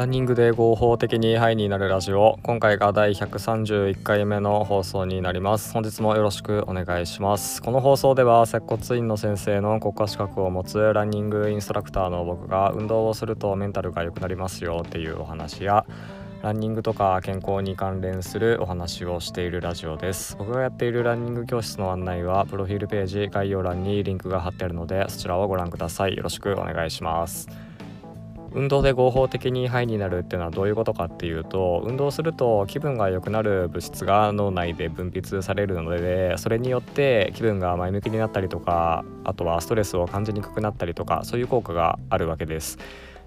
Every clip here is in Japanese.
ランニングで合法的にハイになるラジオ。今回が第131回目の放送になります。本日もよろしくお願いします。この放送では接骨院の先生の国家資格を持つランニングインストラクターの僕が運動をするとメンタルが良くなりますよっていうお話やランニングとか健康に関連するお話をしているラジオです。僕がやっているランニング教室の案内はプロフィールページ概要欄にリンクが貼ってあるのでそちらをご覧ください。よろしくお願いします。運動で合法的にハイになるっていうのはどういうことかっていうと運動すると気分が良くなる物質が脳内で分泌されるのでそれによって気分が前向きになったりとかあとはストレスを感じにくくなったりとかそういう効果があるわけです。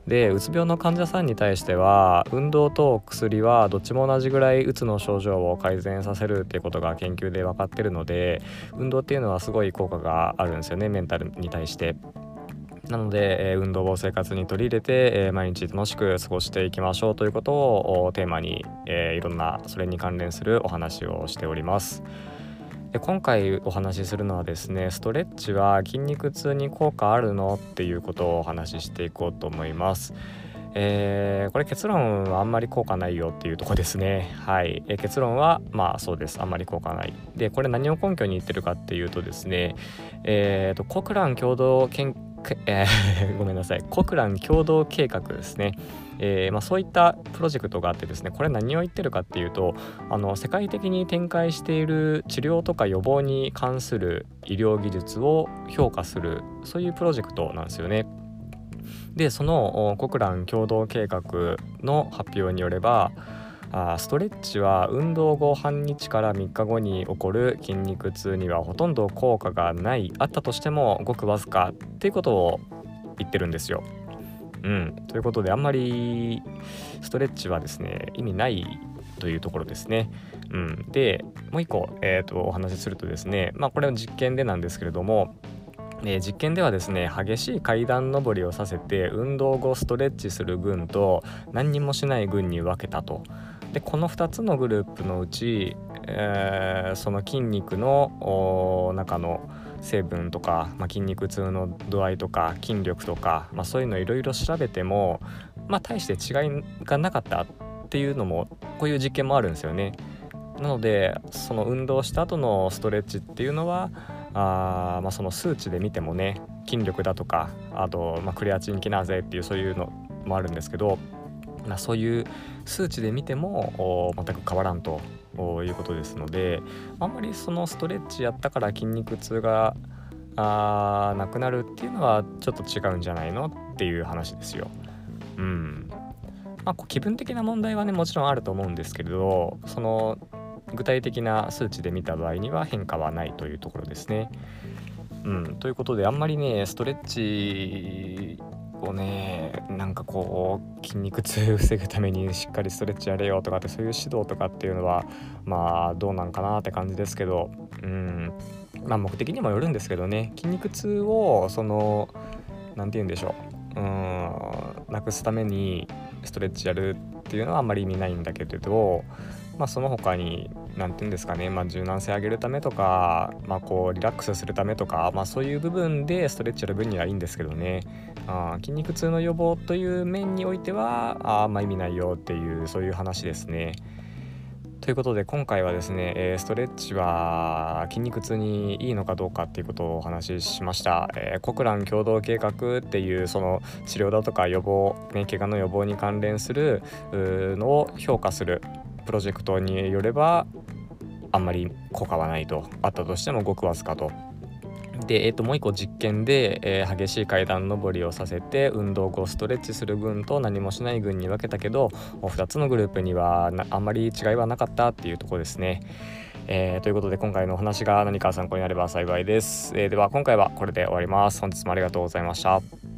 でうつ病の患者さんに対しては運動と薬はどっちも同じぐらいうつの症状を改善させるっていうことが研究で分かってるので運動っていうのはすごい効果があるんですよねメンタルに対して。なので、えー、運動を生活に取り入れて、えー、毎日楽しく過ごしていきましょうということをテーマに、えー、いろんなそれに関連するお話をしております。で今回お話しするのはですねストレッチは筋肉痛に効果あるのっていうことをお話ししていこうと思います。えー、これ結論はあんまり効果ないよっていうとこですね。はい、えー、結論はまあそうです。あんまり効果ない。で、これ何を根拠に言ってるかっていうとですね、えーと、コクラン共同研えー、ごめんなさいコクラン共同計画ですね、えー、まあ、そういったプロジェクトがあってですねこれ何を言ってるかっていうとあの世界的に展開している治療とか予防に関する医療技術を評価するそういうプロジェクトなんですよね。でそのコクラン共同計画の発表によればあストレッチは運動後半日から3日後に起こる筋肉痛にはほとんど効果がないあったとしてもごくわずかっていうことを言ってるんですよ。うん、ということであんまりストレッチはですね意味ないというところですね。うん、でもう一個、えーと、お話しするとですねまあこれは実験でなんですけれども、実験ではですね激しい階段上りをさせて運動後ストレッチする群と何にもしない群に分けたとでこの2つのグループのうち、えー、その筋肉の中の成分とか、まあ、筋肉痛の度合いとか筋力とか、まあ、そういうのいろいろ調べても、まあ、大して違いがなかったっていうのもこういう実験もあるんですよね。なのでその運動した後のストレッチっていうのはあまあその数値で見てもね筋力だとかあと、ま、クレアチンキナーゼっていうそういうのもあるんですけどまあ、そういう数値で見ても全く変わらんということですのであんまりそのストレッチやったから筋肉痛があなくなるっていうのはちょっと違うんじゃないのっていう話ですよ。うんまあ、気分的な問題はねもちろんあると思うんですけれどその具体的な数値で見た場合には変化はないというところですね。うん、ということであんまりねストレッチをねなんかこう筋肉痛を防ぐためにしっかりストレッチやれよとかってそういう指導とかっていうのはまあどうなんかなって感じですけどうん。まあ目的にもよるんですけどね。筋肉痛をその何て言うんでしょう。うん。なくすためにストレッチやるっていうのはあんまり意味ないんだけれどまあその他に何て言うんですかね、まあ、柔軟性上げるためとか、まあ、こうリラックスするためとか、まあ、そういう部分でストレッチやる分にはいいんですけどねあ筋肉痛の予防という面においてはあまあ意味ないよっていうそういう話ですね。ということで今回はですね、え、ストレッチは筋肉痛にいいのかどうかっていうことをお話ししました、えー、コクラン共同計画っていうその治療だとか予防、ね、怪我の予防に関連するのを評価するプロジェクトによればあんまり効果はないとあったとしてもごくわずかと。で、えー、ともう一個実験で、えー、激しい階段上りをさせて運動後ストレッチする群と何もしない群に分けたけど2つのグループにはあんまり違いはなかったっていうとこですね。えー、ということで今回のお話が何か参考になれば幸いです。えー、では今回はこれで終わります。本日もありがとうございました。